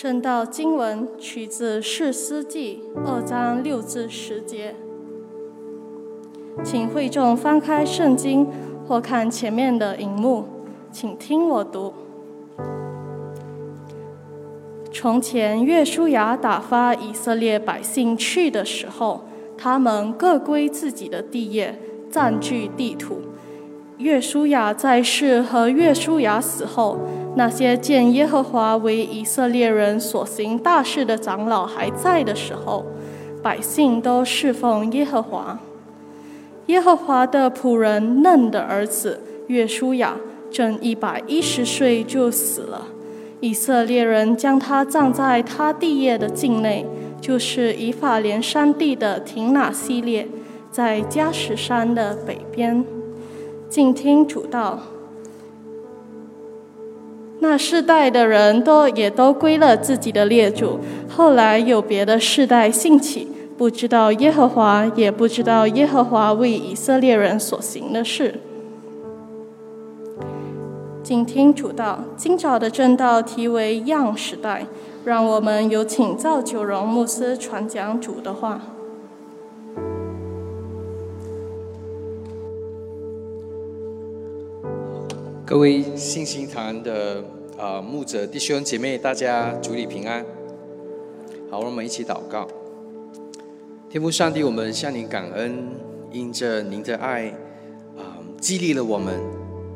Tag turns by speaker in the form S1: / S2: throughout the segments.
S1: 正道经文取自《士师记》二章六至十节，请会众翻开圣经或看前面的荧幕，请听我读。从前，约书亚打发以色列百姓去的时候，他们各归自己的地业，占据地土。约书亚在世和约书亚死后。那些见耶和华为以色列人所行大事的长老还在的时候，百姓都侍奉耶和华。耶和华的仆人嫩的儿子约书亚正一百一十岁就死了，以色列人将他葬在他地业的境内，就是以法莲山地的亭纳西列，在加什山的北边。静听主道。那世代的人都也都归了自己的列祖。后来有别的世代兴起，不知道耶和华，也不知道耶和华为以色列人所行的事。静听主道，今早的正道题为“样时代”，让我们有请赵九荣牧师传讲主的话。
S2: 各位信心堂的啊牧者弟兄姐妹，大家主里平安。好，我们一起祷告。天父上帝，我们向您感恩，因着您的爱啊，激励了我们，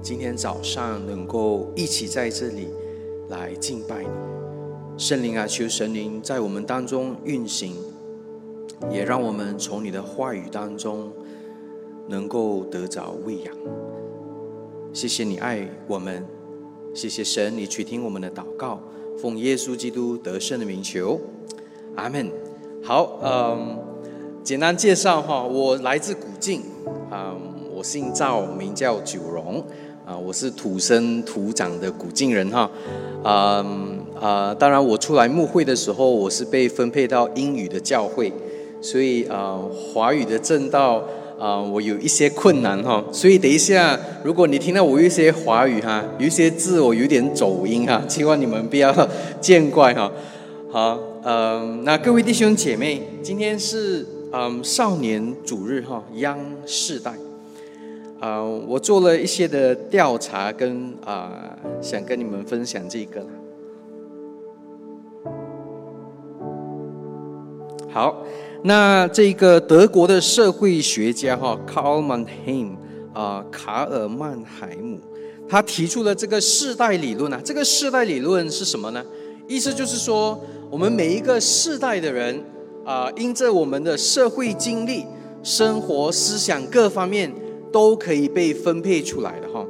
S2: 今天早上能够一起在这里来敬拜你。圣灵啊，求神灵在我们当中运行，也让我们从你的话语当中能够得着喂养。谢谢你爱我们，谢谢神，你去听我们的祷告，奉耶稣基督得胜的名求，阿门。好，嗯，简单介绍哈，我来自古晋，啊，我姓赵，名叫九荣，啊，我是土生土长的古晋人哈，啊啊，当然我出来牧会的时候，我是被分配到英语的教会，所以啊，华语的正道。啊，我有一些困难哈，所以等一下，如果你听到我有一些华语哈，有一些字我有点走音哈，希望你们不要见怪哈。好，嗯，那各位弟兄姐妹，今天是嗯少年主日哈，央世代。啊，我做了一些的调查，跟啊想跟你们分享这个。好。那这个德国的社会学家哈，Karl Mannheim 啊，卡尔曼海姆，他提出了这个世代理论啊。这个世代理论是什么呢？意思就是说，我们每一个世代的人啊，因着我们的社会经历、生活、思想各方面，都可以被分配出来的哈，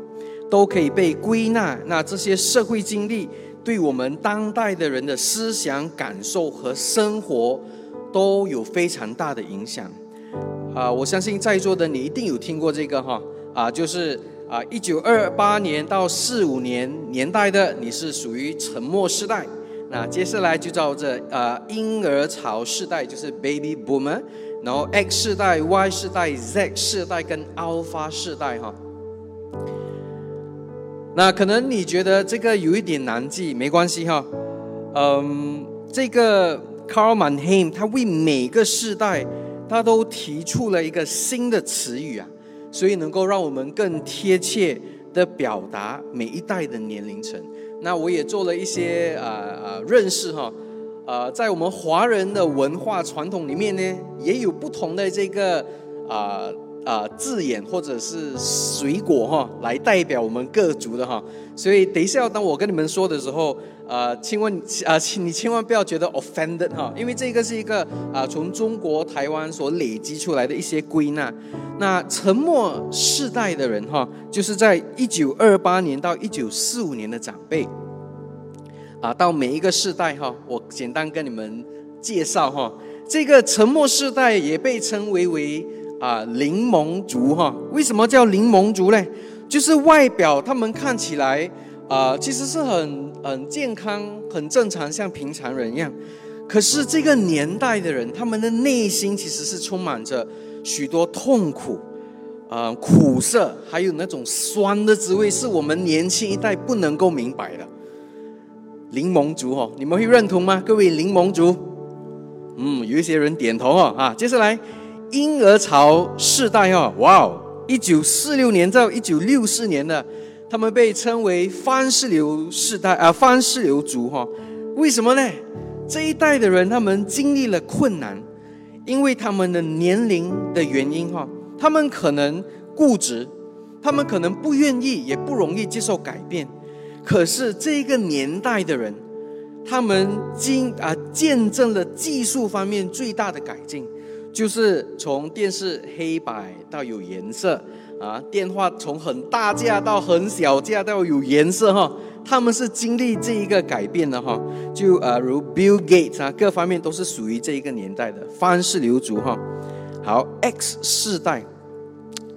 S2: 都可以被归纳。那这些社会经历对我们当代的人的思想感受和生活。都有非常大的影响，啊，我相信在座的你一定有听过这个哈，啊，就是啊，一九二八年到四五年年代的，你是属于沉默世代，那接下来就叫这呃婴儿潮世代，就是 baby boomer，然后 X 世代、Y 世代、Z 世代跟 Alpha 世代哈，那可能你觉得这个有一点难记，没关系哈，嗯，这个。Carl Mannheim，他为每个世代，他都提出了一个新的词语啊，所以能够让我们更贴切的表达每一代的年龄层。那我也做了一些啊啊认识哈，呃，在我们华人的文化传统里面呢，也有不同的这个啊啊字眼或者是水果哈，来代表我们各族的哈。所以等一下当我跟你们说的时候。啊，请问啊，请你千万不要觉得 offended 哈，因为这个是一个啊，从中国台湾所累积出来的一些归纳。那沉默世代的人哈，就是在一九二八年到一九四五年的长辈啊，到每一个世代哈，我简单跟你们介绍哈，这个沉默世代也被称为为啊柠檬族哈。为什么叫柠檬族呢？就是外表他们看起来。啊，其实是很很健康、很正常，像平常人一样。可是这个年代的人，他们的内心其实是充满着许多痛苦、啊苦涩，还有那种酸的滋味，是我们年轻一代不能够明白的。柠檬族哦，你们会认同吗？各位柠檬族，嗯，有一些人点头哦啊。接下来，婴儿潮世代哦，哇哦，一九四六年到一九六四年的，他们被称为番石榴世代啊，番石榴族哈。为什么呢？这一代的人他们经历了困难，因为他们的年龄的原因哈，他们可能固执，他们可能不愿意，也不容易接受改变。可是这个年代的人，他们经啊见证了技术方面最大的改进，就是从电视黑白到有颜色啊，电话从很大架到很小架到有颜色哈，他们是经历这一个改变的哈。就啊如 Bill Gates 啊，各方面都是属于这一个年代的方式流族哈。好，X 世代，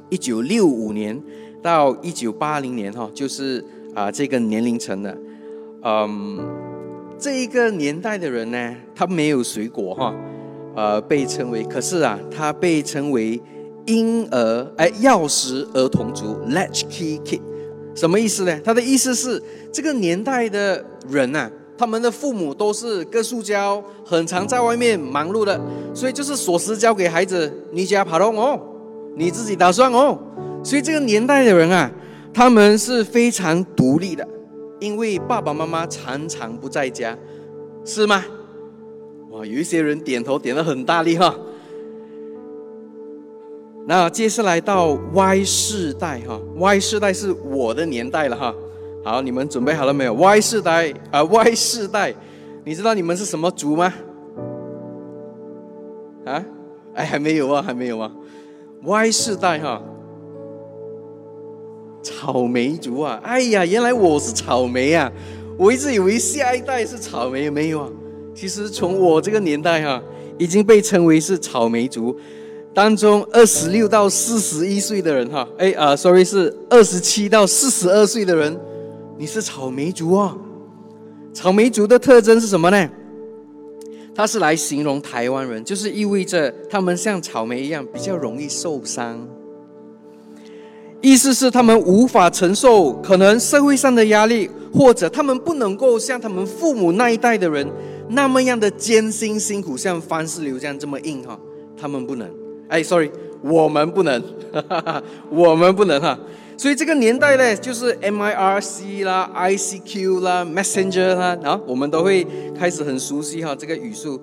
S2: 一九六五年到一九八零年哈，就是。啊，这个年龄层的，嗯，这一个年代的人呢，他没有水果哈，呃，被称为，可是啊，他被称为婴儿哎，钥匙儿童族 （latchkey kid），什么意思呢？他的意思是，这个年代的人呐，他们的父母都是各塑胶，很常在外面忙碌的，所以就是锁匙交给孩子，你家跑动哦，你自己打算哦，所以这个年代的人啊。他们是非常独立的，因为爸爸妈妈常常不在家，是吗？哇，有一些人点头点的很大力哈。那接下来到 Y 世代哈，Y 世代是我的年代了哈。好，你们准备好了没有？Y 世代啊，Y 世代，你知道你们是什么族吗？啊？哎，还没有啊，还没有啊。Y 世代哈。草莓族啊！哎呀，原来我是草莓啊！我一直以为下一代是草莓，没有啊？其实从我这个年代哈，已经被称为是草莓族当中二十六到四十一岁的人哈。哎啊，sorry，是二十七到四十二岁的人，你是草莓族啊！草莓族的特征是什么呢？它是来形容台湾人，就是意味着他们像草莓一样比较容易受伤。意思是他们无法承受可能社会上的压力，或者他们不能够像他们父母那一代的人那么样的艰辛辛苦，像方世流这样这么硬哈，他们不能。哎，sorry，我们不能，我们不能哈。所以这个年代呢，就是 MIRC 啦、ICQ 啦、Messenger 啦，啊，我们都会开始很熟悉哈这个语速。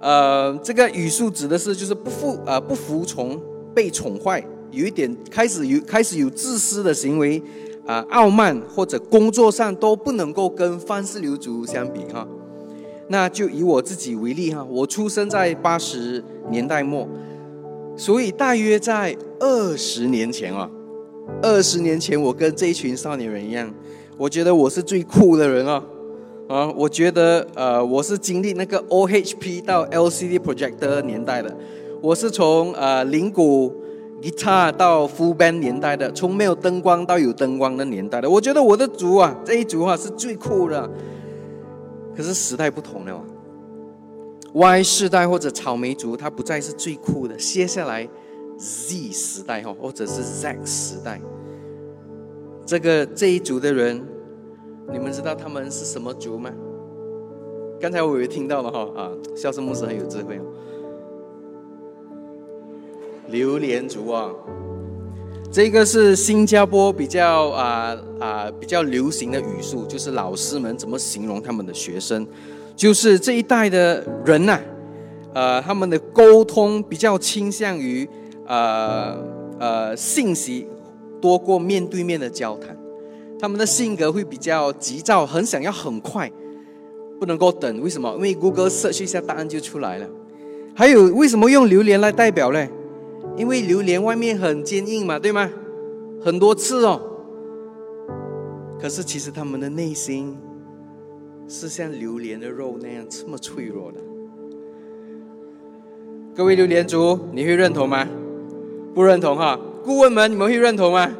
S2: 呃，这个语速指的是就是不服啊不服从被宠坏。有一点开始有开始有自私的行为，啊，傲慢或者工作上都不能够跟方式流族相比哈。那就以我自己为例哈，我出生在八十年代末，所以大约在二十年前啊，二十年前我跟这一群少年人一样，我觉得我是最酷的人啊，啊，我觉得呃我是经历那个 OHP 到 LCD projector 年代的，我是从呃铃鼓。Guitar 到 Full Band 年代的，从没有灯光到有灯光的年代的，我觉得我的族啊，这一族啊是最酷的。可是时代不同了，Y 世代或者草莓族，它不再是最酷的。接下来 Z 时代哈，或者是 Z 时代，这个这一族的人，你们知道他们是什么族吗？刚才我有听到了哈啊，笑声牧师很有智慧哦。榴莲族啊，这个是新加坡比较啊啊比较流行的语速，就是老师们怎么形容他们的学生，就是这一代的人呐，呃，他们的沟通比较倾向于呃呃信息多过面对面的交谈，他们的性格会比较急躁，很想要很快，不能够等。为什么？因为 Google search 一下答案就出来了。还有为什么用榴莲来代表呢？因为榴莲外面很坚硬嘛，对吗？很多刺哦。可是其实他们的内心是像榴莲的肉那样这么脆弱的。各位榴莲族，你会认同吗？不认同哈。顾问们，你们会认同吗？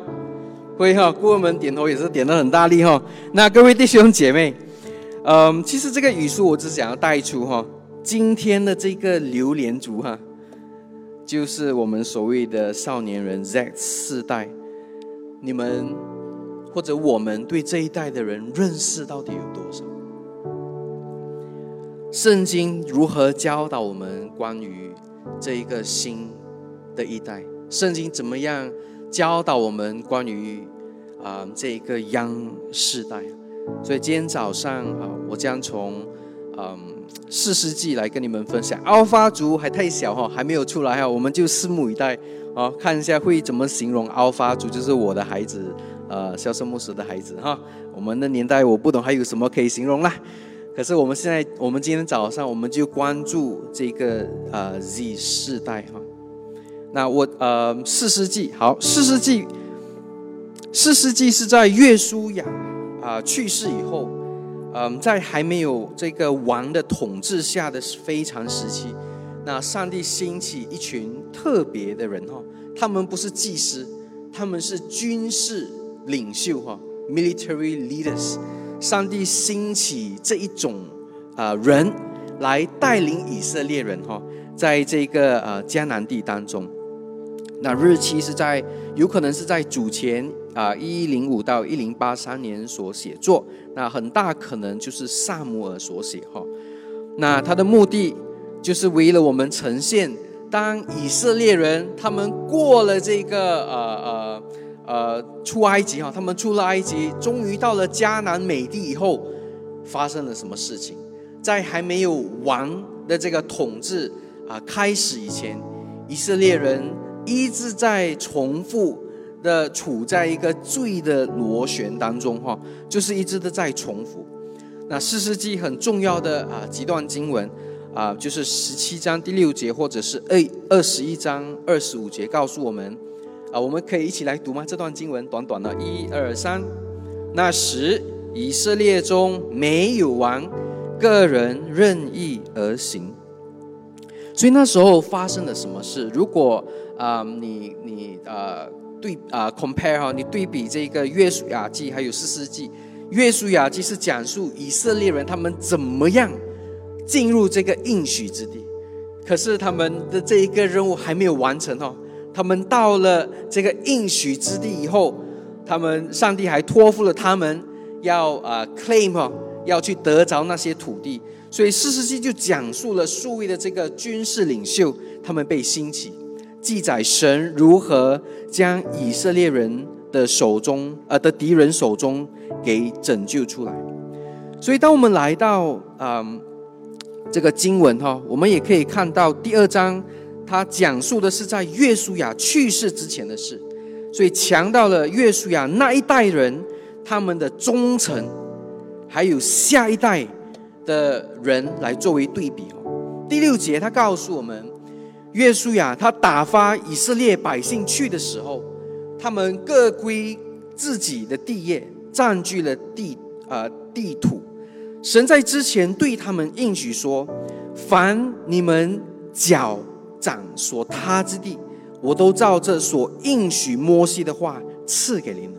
S2: 会哈。顾问们点头也是点的很大力哈。那各位弟兄姐妹，嗯，其实这个语速我只想要带出哈，今天的这个榴莲族哈。就是我们所谓的少年人 Z 世代，你们或者我们对这一代的人认识到底有多少？圣经如何教导我们关于这一个新的一代？圣经怎么样教导我们关于啊这一个央世代？所以今天早上啊，我将从嗯四世纪来跟你们分享。阿发族还太小哈，还没有出来哈，我们就拭目以待啊，看一下会怎么形容阿发族，就是我的孩子，呃，肖圣牧师的孩子哈。我们的年代我不懂还有什么可以形容啦。可是我们现在，我们今天早上我们就关注这个呃 Z 世代哈。那我呃四世纪好，四世纪，四世纪是在约书亚。啊，去世以后，嗯，在还没有这个王的统治下的非常时期，那上帝兴起一群特别的人哈，他们不是祭司，他们是军事领袖哈，military leaders。上帝兴起这一种啊人来带领以色列人哈，在这个呃迦南地当中，那日期是在有可能是在主前。啊，一一零五到一零八三年所写作，那很大可能就是萨姆尔所写哈。那他的目的就是为了我们呈现，当以色列人他们过了这个呃呃呃出埃及哈，他们出了埃及，终于到了迦南美地以后，发生了什么事情？在还没有王的这个统治啊开始以前，以色列人一直在重复。的处在一个罪的螺旋当中，哈，就是一直的在重复。那四世纪很重要的啊几段经文啊，就是十七章第六节，或者是二二十一章二十五节，告诉我们啊，我们可以一起来读吗？这段经文短短的，一二三。那时以色列中没有王，个人任意而行。所以那时候发生了什么事？如果啊，你你呃。对啊，compare 哈，你对比这个约书亚记还有四世纪，约书亚记是讲述以色列人他们怎么样进入这个应许之地，可是他们的这一个任务还没有完成哦。他们到了这个应许之地以后，他们上帝还托付了他们要啊 claim 哦，要去得着那些土地，所以四世纪就讲述了数位的这个军事领袖他们被兴起。记载神如何将以色列人的手中，呃的敌人手中给拯救出来。所以，当我们来到嗯这个经文哈，我们也可以看到第二章，它讲述的是在约书亚去世之前的事，所以强调了约书亚那一代人他们的忠诚，还有下一代的人来作为对比哦。第六节他告诉我们。约书亚他打发以色列百姓去的时候，他们各归自己的地业，占据了地呃地土。神在之前对他们应许说：“凡你们脚掌所踏之地，我都照这所应许摩西的话赐给你们。”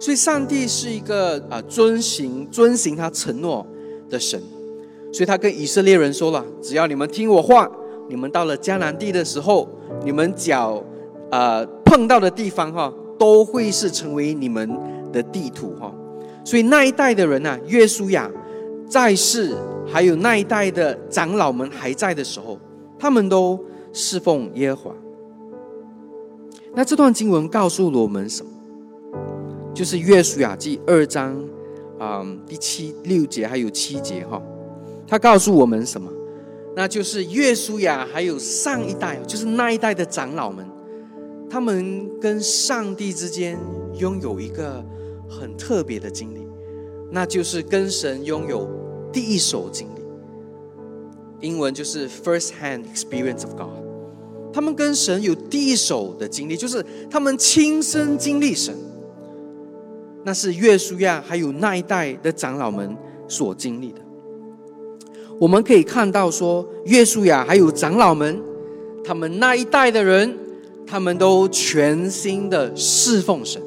S2: 所以，上帝是一个啊遵行遵行他承诺的神，所以他跟以色列人说了：“只要你们听我话。”你们到了迦南地的时候，你们脚，呃碰到的地方哈，都会是成为你们的地图哈。所以那一代的人呐，约书亚在世，还有那一代的长老们还在的时候，他们都侍奉耶和华。那这段经文告诉了我们什么？就是约书亚记二章啊第七六节还有七节哈，他告诉我们什么？那就是约书亚，还有上一代，就是那一代的长老们，他们跟上帝之间拥有一个很特别的经历，那就是跟神拥有第一手经历。英文就是 first hand experience of God。他们跟神有第一手的经历，就是他们亲身经历神。那是约书亚还有那一代的长老们所经历的。我们可以看到，说约书亚还有长老们，他们那一代的人，他们都全心的侍奉神。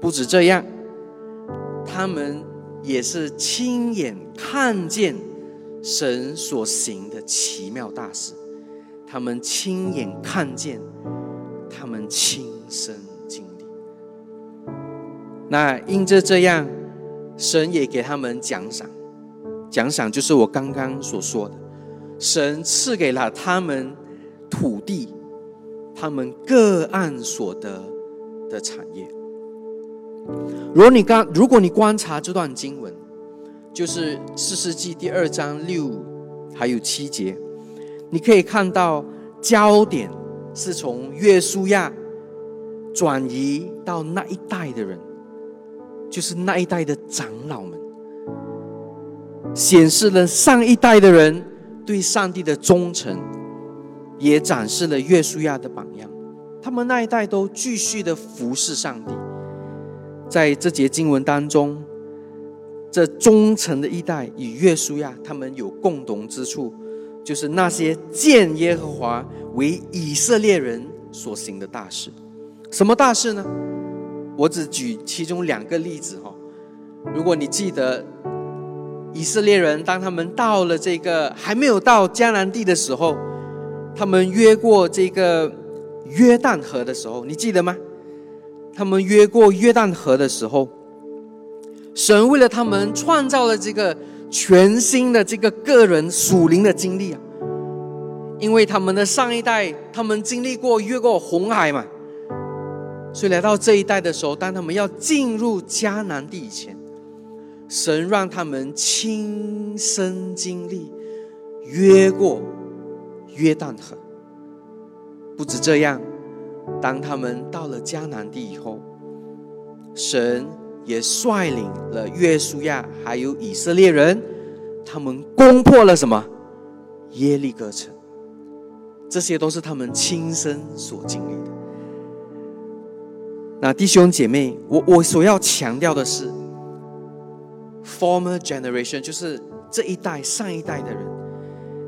S2: 不止这样，他们也是亲眼看见神所行的奇妙大事，他们亲眼看见，他们亲身经历。那因着这样，神也给他们奖赏。奖赏就是我刚刚所说的，神赐给了他们土地，他们各按所得的产业。如果你刚如果你观察这段经文，就是四世纪第二章六还有七节，你可以看到焦点是从约书亚转移到那一代的人，就是那一代的长老们，显示了上一代的人对上帝的忠诚，也展示了约书亚的榜样。他们那一代都继续的服侍上帝。在这节经文当中，这忠诚的一代与约书亚他们有共同之处，就是那些见耶和华为以色列人所行的大事。什么大事呢？我只举其中两个例子哈。如果你记得，以色列人当他们到了这个还没有到迦南地的时候，他们越过这个约旦河的时候，你记得吗？他们越过约旦河的时候，神为了他们创造了这个全新的这个个人属灵的经历啊，因为他们的上一代他们经历过越过红海嘛，所以来到这一代的时候，当他们要进入迦南地以前，神让他们亲身经历越过约旦河。不止这样。当他们到了迦南地以后，神也率领了约书亚还有以色列人，他们攻破了什么耶利哥城。这些都是他们亲身所经历的。那弟兄姐妹，我我所要强调的是，former generation 就是这一代上一代的人，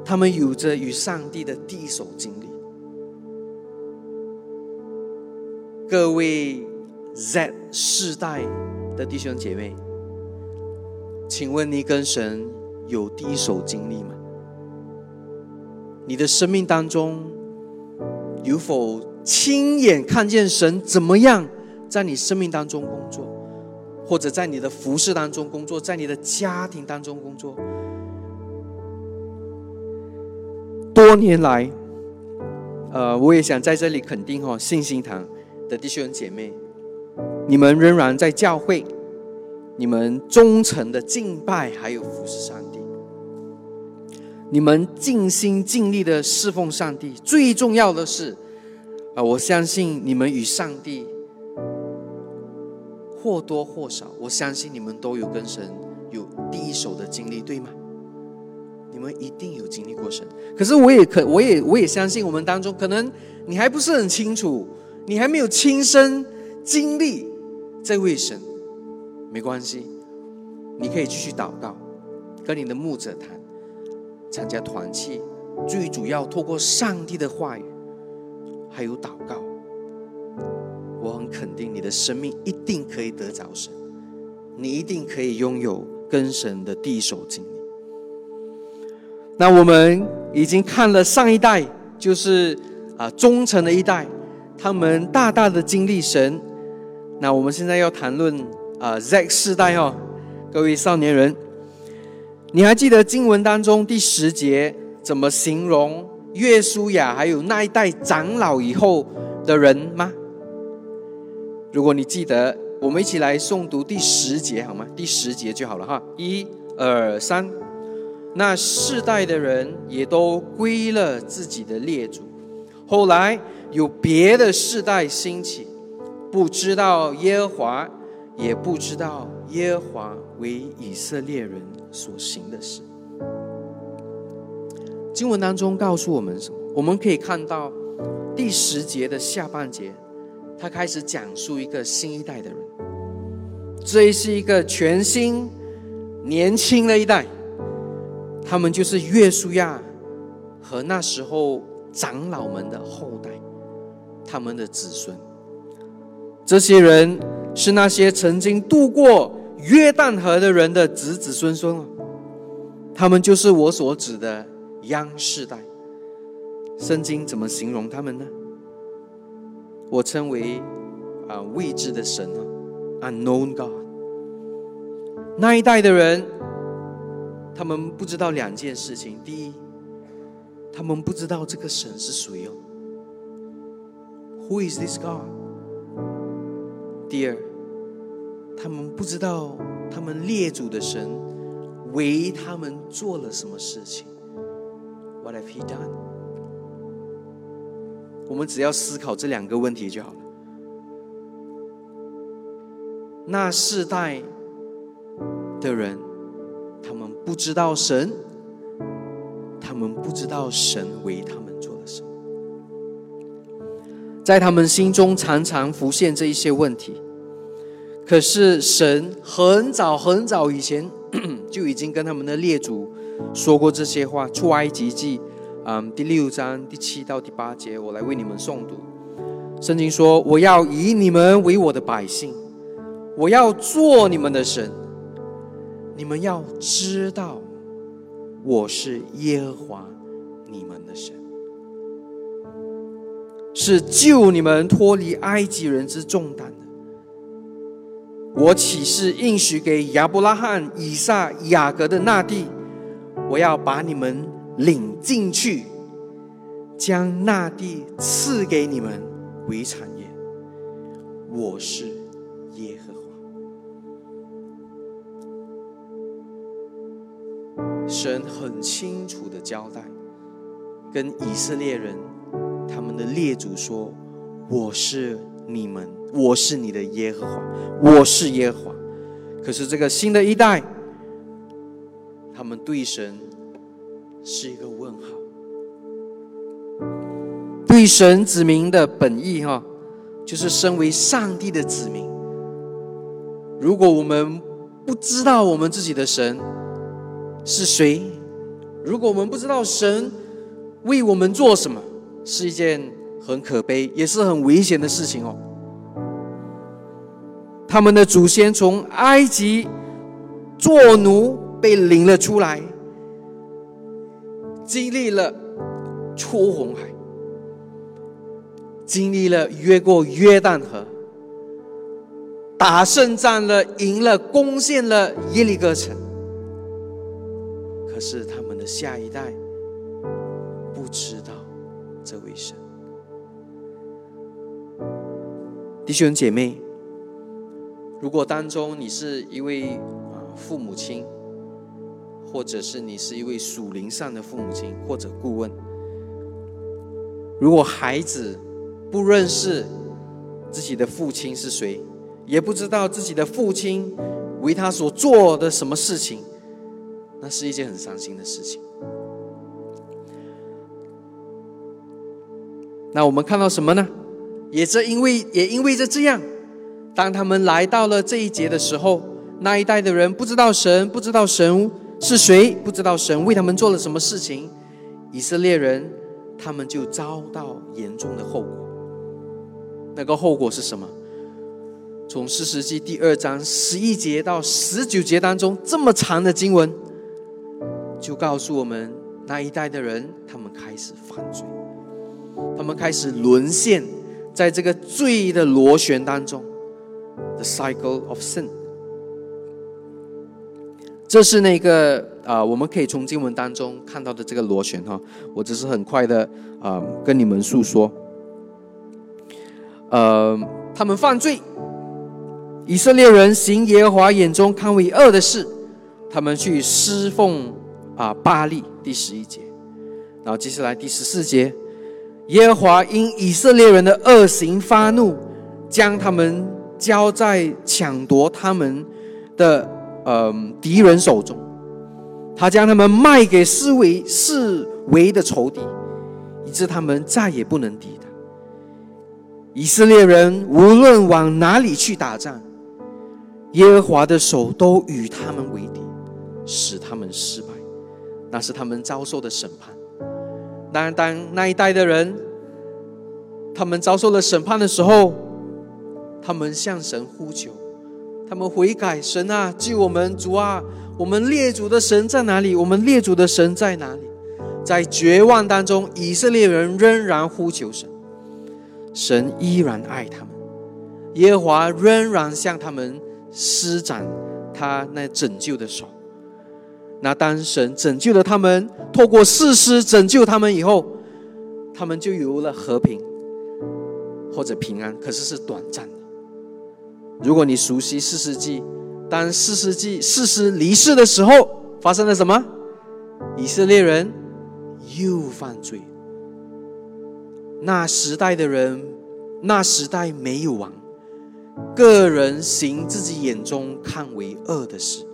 S2: 他们有着与上帝的第一手经历。各位 Z 世代的弟兄姐妹，请问你跟神有第一手经历吗？你的生命当中有否亲眼看见神怎么样在你生命当中工作，或者在你的服饰当中工作，在你的家庭当中工作？多年来，呃，我也想在这里肯定哦，信心堂。的弟兄姐妹，你们仍然在教会，你们忠诚的敬拜还有服侍上帝，你们尽心尽力的侍奉上帝。最重要的是，啊，我相信你们与上帝或多或少，我相信你们都有跟神有第一手的经历，对吗？你们一定有经历过神。可是我也可，我也我也相信，我们当中可能你还不是很清楚。你还没有亲身经历这位神，没关系，你可以继续祷告，跟你的牧者谈，参加团契，最主要透过上帝的话语，还有祷告，肯定你的生命一定可以得着神，你一定可以拥有跟神的第一手经历。那我们已经看了上一代，就是啊忠诚的一代。他们大大的经历神，那我们现在要谈论啊 Z 世代哦，各位少年人，你还记得经文当中第十节怎么形容约书亚还有那一代长老以后的人吗？如果你记得，我们一起来诵读第十节好吗？第十节就好了哈，一、二、三，那世代的人也都归了自己的列祖，后来。有别的世代兴起，不知道耶和华，也不知道耶和华为以色列人所行的事。经文当中告诉我们什么？我们可以看到第十节的下半节，他开始讲述一个新一代的人。这是一个全新、年轻的一代，他们就是约书亚和那时候长老们的后代。他们的子孙，这些人是那些曾经渡过约旦河的人的子子孙孙啊，他们就是我所指的央世代。圣经怎么形容他们呢？我称为啊未知的神啊，unknown God。那一代的人他们不知道两件事情：第一，他们不知道这个神是谁哦，Who is this God？第二，他们不知道他们列祖的神为他们做了什么事情？What have He done？我们只要思考这两个问题就好了。那世代的人，他们不知道神，他们不知道神为他们做了什么，在他们心中常常浮现这一些问题。可是神很早很早以前 就已经跟他们的列祖说过这些话，《出埃及记》嗯第六章第七到第八节，我来为你们诵读。圣经说：“我要以你们为我的百姓。”我要做你们的神，你们要知道我是耶和华你们的神，是救你们脱离埃及人之重担的。我岂是应许给亚伯拉罕、以撒、雅各的那地？我要把你们领进去，将那地赐给你们为产业。我是耶和华。神很清楚的交代，跟以色列人他们的列祖说：“我是你们，我是你的耶和华，我是耶和华。”可是这个新的一代，他们对神是一个问号，对神子民的本意哈，就是身为上帝的子民。如果我们不知道我们自己的神，是谁？如果我们不知道神为我们做什么，是一件很可悲，也是很危险的事情哦。他们的祖先从埃及做奴被领了出来，经历了出红海，经历了越过约旦河，打胜仗了，赢了，攻陷了耶利哥城。可是他们的下一代不知道这位神，弟兄姐妹，如果当中你是一位啊父母亲，或者是你是一位属灵上的父母亲或者顾问，如果孩子不认识自己的父亲是谁，也不知道自己的父亲为他所做的什么事情。那是一件很伤心的事情。那我们看到什么呢？也正因为也因为着这样，当他们来到了这一节的时候，那一代的人不知道神，不知道神是谁，不知道神为他们做了什么事情，以色列人他们就遭到严重的后果。那个后果是什么？从四世纪第二章十一节到十九节当中，这么长的经文。就告诉我们，那一代的人，他们开始犯罪，他们开始沦陷在这个罪的螺旋当中，the cycle of sin。这是那个啊，我们可以从经文当中看到的这个螺旋哈。我只是很快的啊，跟你们诉说。呃，他们犯罪，以色列人行耶和华眼中看为恶的事，他们去侍奉。啊，巴利第十一节，然后接下来第十四节，耶和华因以色列人的恶行发怒，将他们交在抢夺他们的呃敌人手中，他将他们卖给四围四围的仇敌，以致他们再也不能抵挡。以色列人无论往哪里去打仗，耶和华的手都与他们为敌，使他们失败。那是他们遭受的审判。当，当那一代的人，他们遭受了审判的时候，他们向神呼求，他们悔改，神啊，救我们，主啊，我们列祖的神在哪里？我们列祖的神在哪里？在绝望当中，以色列人仍然呼求神，神依然爱他们，耶和华仍然向他们施展他那拯救的手。那当神拯救了他们，透过事实拯救他们以后，他们就有了和平或者平安，可是是短暂的。如果你熟悉四世纪，当四世纪四师离世的时候，发生了什么？以色列人又犯罪。那时代的人，那时代没有王，个人行自己眼中看为恶的事。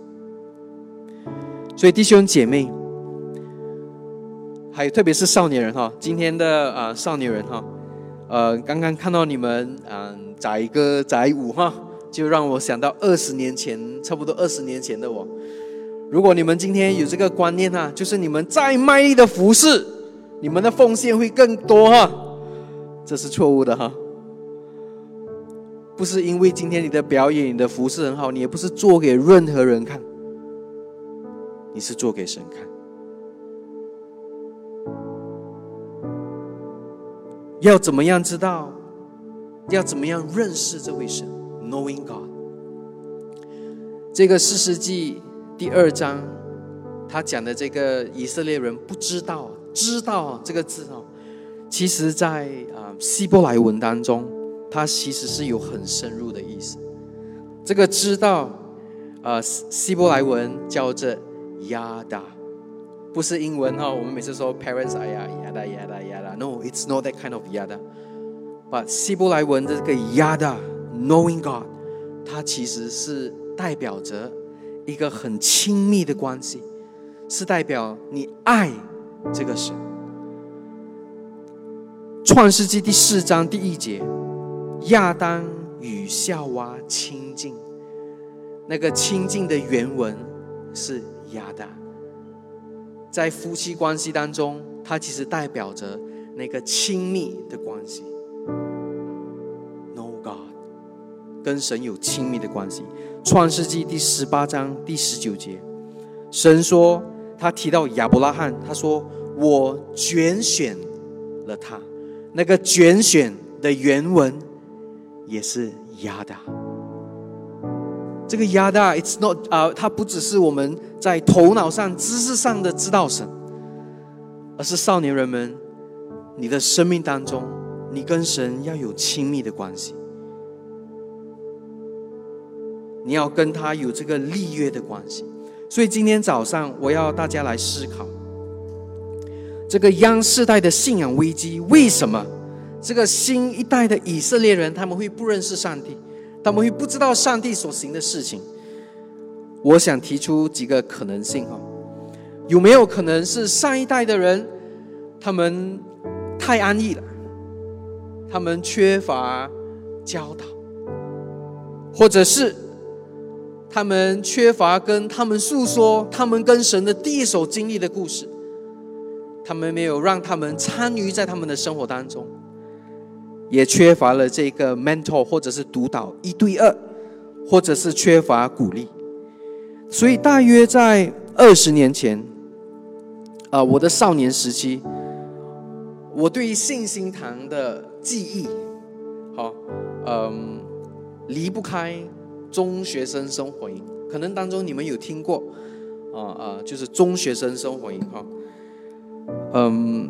S2: 所以弟兄姐妹，还有特别是少年人哈，今天的啊少年人哈，呃，刚刚看到你们嗯载歌载舞哈，就让我想到二十年前，差不多二十年前的我。如果你们今天有这个观念哈，就是你们再卖力的服侍，你们的奉献会更多哈，这是错误的哈。不是因为今天你的表演、你的服饰很好，你也不是做给任何人看。你是做给神看，要怎么样知道？要怎么样认识这位神？Knowing God。这个四世纪第二章，他讲的这个以色列人不知道，知道这个字哦，其实在啊希伯来文当中，它其实是有很深入的意思。这个知道，呃，希伯来文叫做。Yada，不是英文哈。我们每次说 parents，哎呀，yada yada yada。No，it's not that kind of yada。但希伯来文的这个 Knowing God，它其实是代表着一个很亲密的关系，是代表你爱这个神。创世纪第四章第一节，亚当与夏娃亲近，那个亲近的原文是。亚当，在夫妻关系当中，它其实代表着那个亲密的关系。跟神有亲密的关系。创世纪第十八章第十九节，神说他提到亚伯拉罕，他说我拣选了他。那个拣选的原文也是亚的。这个亚的，it's not 啊，它不只是我们在头脑上、知识上的知道神，而是少年人们，你的生命当中，你跟神要有亲密的关系，你要跟他有这个立约的关系。所以今天早上，我要大家来思考，这个央世代的信仰危机，为什么这个新一代的以色列人他们会不认识上帝？他们会不知道上帝所行的事情。我想提出几个可能性哈，有没有可能是上一代的人，他们太安逸了，他们缺乏教导，或者是他们缺乏跟他们诉说他们跟神的第一手经历的故事，他们没有让他们参与在他们的生活当中。也缺乏了这个 mentor 或者是督导一对二，或者是缺乏鼓励，所以大约在二十年前，啊，我的少年时期，我对于信心堂的记忆，好，嗯，离不开中学生生活营，可能当中你们有听过，啊啊，就是中学生生活营哈，嗯，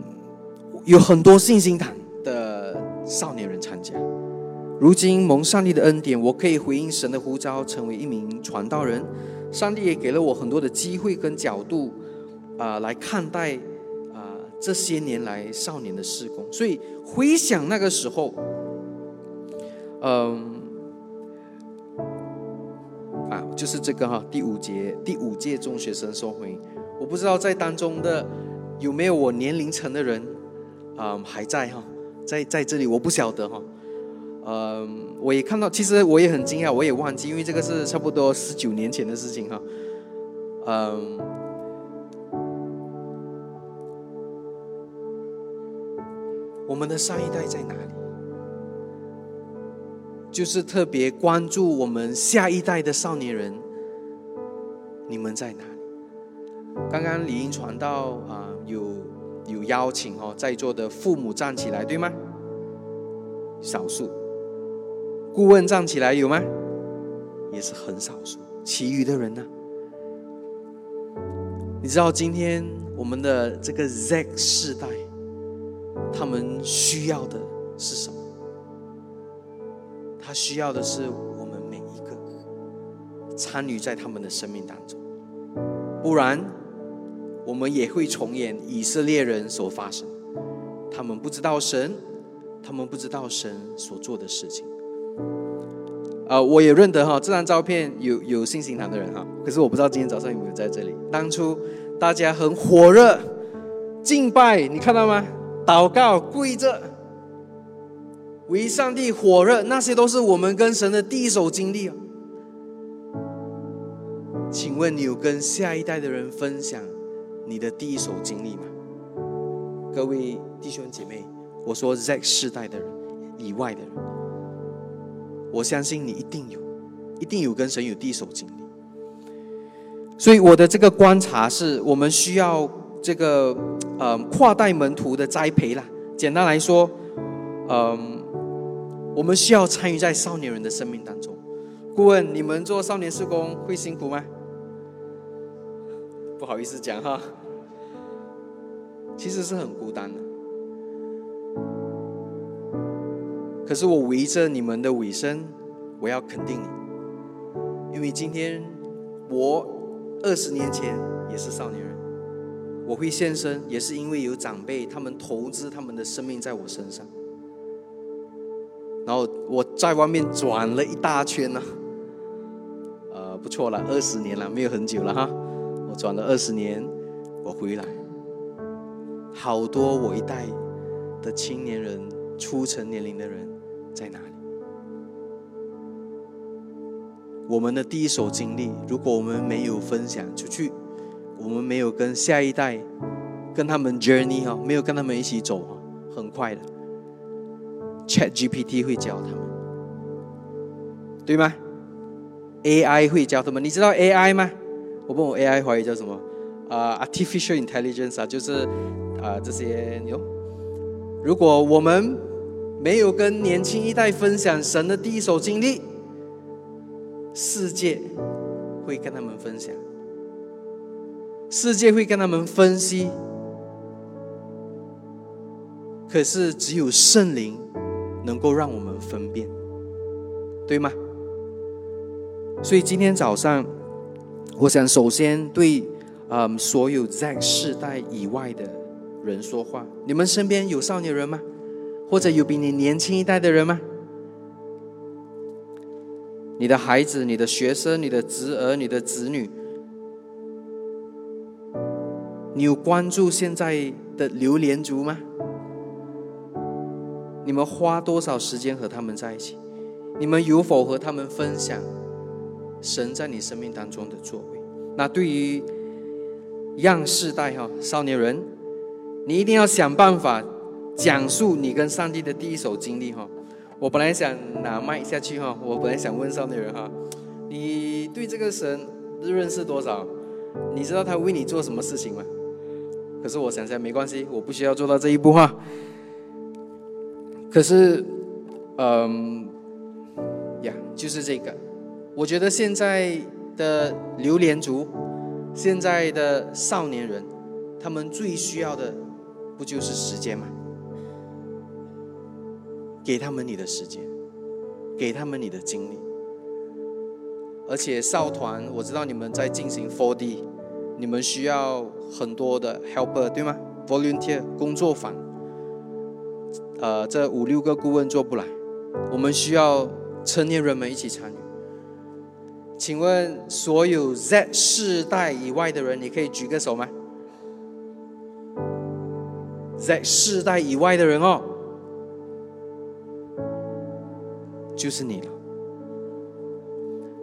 S2: 有很多信心堂的。少年人参加，如今蒙上帝的恩典，我可以回应神的呼召，成为一名传道人。上帝也给了我很多的机会跟角度，啊，来看待啊这些年来少年的事工。所以回想那个时候，嗯，啊，就是这个哈，第五节第五届中学生收回，我不知道在当中的有没有我年龄层的人，啊，还在哈。在在这里，我不晓得哈，呃，我也看到，其实我也很惊讶，我也忘记，因为这个是差不多十九年前的事情哈，嗯，我们的上一代在哪里？就是特别关注我们下一代的少年人，你们在哪里？刚刚李英传道啊，有。有邀请哦，在座的父母站起来，对吗？少数。顾问站起来有吗？也是很少数。其余的人呢？你知道今天我们的这个 Z 世代，他们需要的是什么？他需要的是我们每一个参与在他们的生命当中，不然我们也会重演以色列人所发生。他们不知道神，他们不知道神所做的事情。呃，我也认得哈，这张照片有有信心堂的人哈，可是我不知道今天早上有没有在这里。当初大家很火热敬拜，你看到吗？祷告跪着为上帝火热，那些都是我们跟神的第一手经历。请问你有跟下一代的人分享你的第一手经历吗？各位弟兄姐妹，我说 Z 世代的人以外的人。我相信你一定有，一定有跟神有第一手经历。所以我的这个观察是，我们需要这个呃跨代门徒的栽培啦。简单来说，嗯，我们需要参与在少年人的生命当中。顾问，你们做少年施工会辛苦吗？不好意思讲哈，其实是很孤单的。可是我围着你们的尾声，我要肯定你，因为今天我二十年前也是少年人，我会现身，也是因为有长辈他们投资他们的生命在我身上，然后我在外面转了一大圈呢，呃，不错了，二十年了，没有很久了哈，我转了二十年，我回来，好多我一代的青年人，初成年龄的人。在哪里？我们的第一手经历，如果我们没有分享出去，我们没有跟下一代跟他们 journey 哈，没有跟他们一起走，很快的，Chat GPT 会教他们，对吗？AI 会教他们，你知道 AI 吗？我问我 AI 怀疑叫什么？啊，Artificial Intelligence 啊，就是啊这些牛。如果我们没有跟年轻一代分享神的第一手经历，世界会跟他们分享，世界会跟他们分析。可是只有圣灵能够让我们分辨，对吗？所以今天早上，我想首先对嗯所有在世代以外的人说话。你们身边有少年人吗？或者有比你年轻一代的人吗？你的孩子、你的学生、你的侄儿、你的子女，你有关注现在的榴莲族吗？你们花多少时间和他们在一起？你们有否和他们分享神在你生命当中的作为？那对于样世代哈少年人，你一定要想办法。讲述你跟上帝的第一手经历哈，我本来想拿麦下去哈，我本来想问少年人哈，你对这个神认识多少？你知道他为你做什么事情吗？可是我想想没关系，我不需要做到这一步哈。可是，嗯，呀，就是这个，我觉得现在的榴莲族，现在的少年人，他们最需要的不就是时间吗？给他们你的时间，给他们你的精力，而且少团，我知道你们在进行 4D，你们需要很多的 helper，对吗？volunteer 工作坊，呃，这五六个顾问做不来，我们需要成年人们一起参与。请问所有 Z 世代以外的人，你可以举个手吗？Z 世代以外的人哦。就是你了。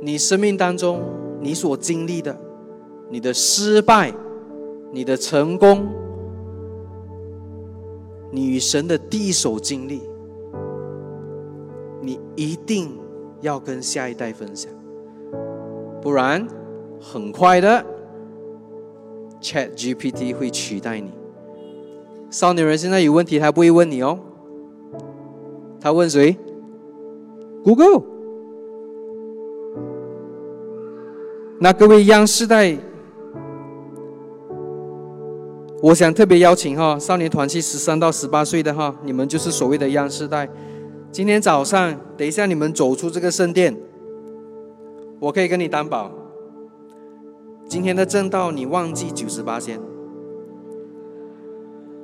S2: 你生命当中你所经历的，你的失败，你的成功，你与神的第一手经历，你一定要跟下一代分享，不然很快的，Chat GPT 会取代你。少年人现在有问题，他不会问你哦，他问谁？Google，那各位央视代我想特别邀请哈少年团契十三到十八岁的哈，你们就是所谓的央视代。今天早上，等一下你们走出这个圣殿，我可以跟你担保，今天的正道你忘记九十八先，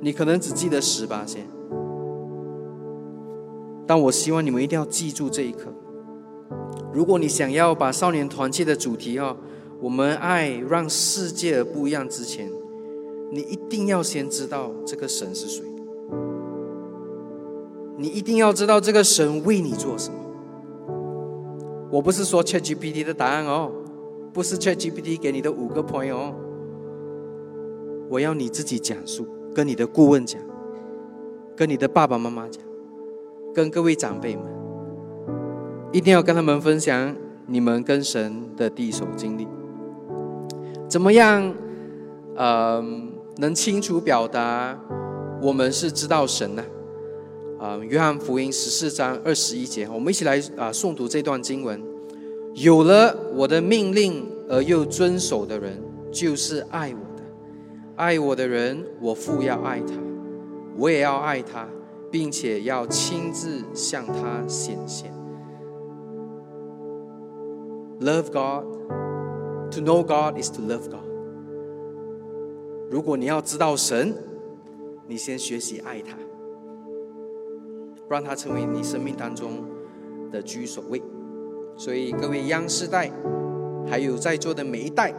S2: 你可能只记得十八先，但我希望你们一定要记住这一刻。如果你想要把少年团契的主题哈，我们爱让世界不一样之前。你一定要先知道这个神是谁，你一定要知道这个神为你做什么。我不是说 ChatGPT 的答案哦，不是 ChatGPT 给你的五个 point 哦，我要你自己讲述，跟你的顾问讲，跟你的爸爸妈妈讲，跟各位长辈们，一定要跟他们分享你们跟神的第一手经历，怎么样？嗯。能清楚表达，我们是知道神呢。啊，约翰福音十四章二十一节，我们一起来啊诵读这段经文。有了我的命令而又遵守的人，就是爱我的。爱我的人，我父要爱他，我也要爱他，并且要亲自向他显现。Love God, to know God is to love God. 如果你要知道神，你先学习爱他，让他成为你生命当中的居首位。所以各位央视代，还有在座的每一代，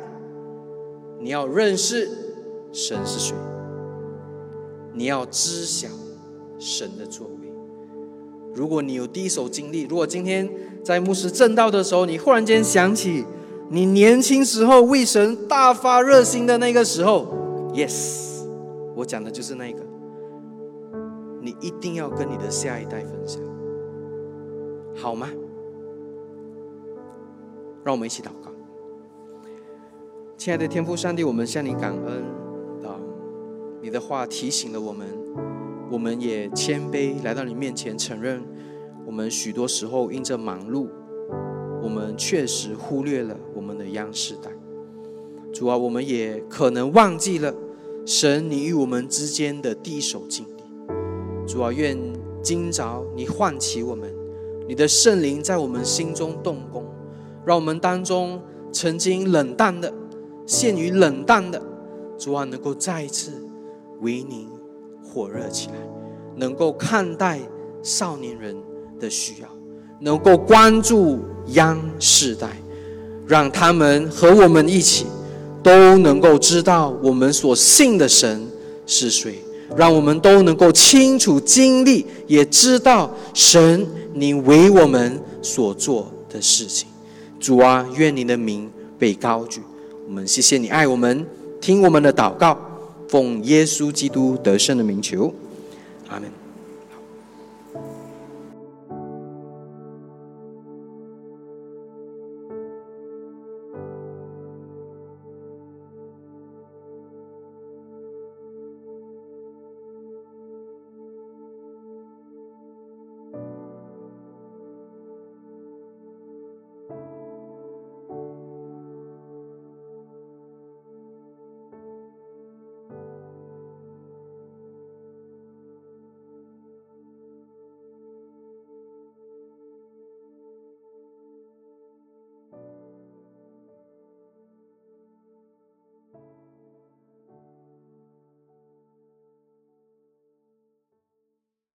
S2: 你要认识神是谁，你要知晓神的作为。如果你有第一手经历，如果今天在牧师正道的时候，你忽然间想起你年轻时候为神大发热心的那个时候。Yes，我讲的就是那个。你一定要跟你的下一代分享，好吗？让我们一起祷告。亲爱的天父上帝，我们向你感恩啊！你的话提醒了我们，我们也谦卑来到你面前，承认我们许多时候因着忙碌，我们确实忽略了我们的央视代。主啊，我们也可能忘记了神你与我们之间的第一手经历。主啊，愿今早你唤起我们，你的圣灵在我们心中动工，让我们当中曾经冷淡的、陷于冷淡的，主啊，能够再一次为您火热起来，能够看待少年人的需要，能够关注央世代，让他们和我们一起。都能够知道我们所信的神是谁，让我们都能够清楚经历，也知道神你为我们所做的事情。主啊，愿你的名被高举。我们谢谢你爱我们，听我们的祷告，奉耶稣基督得胜的名求，阿门。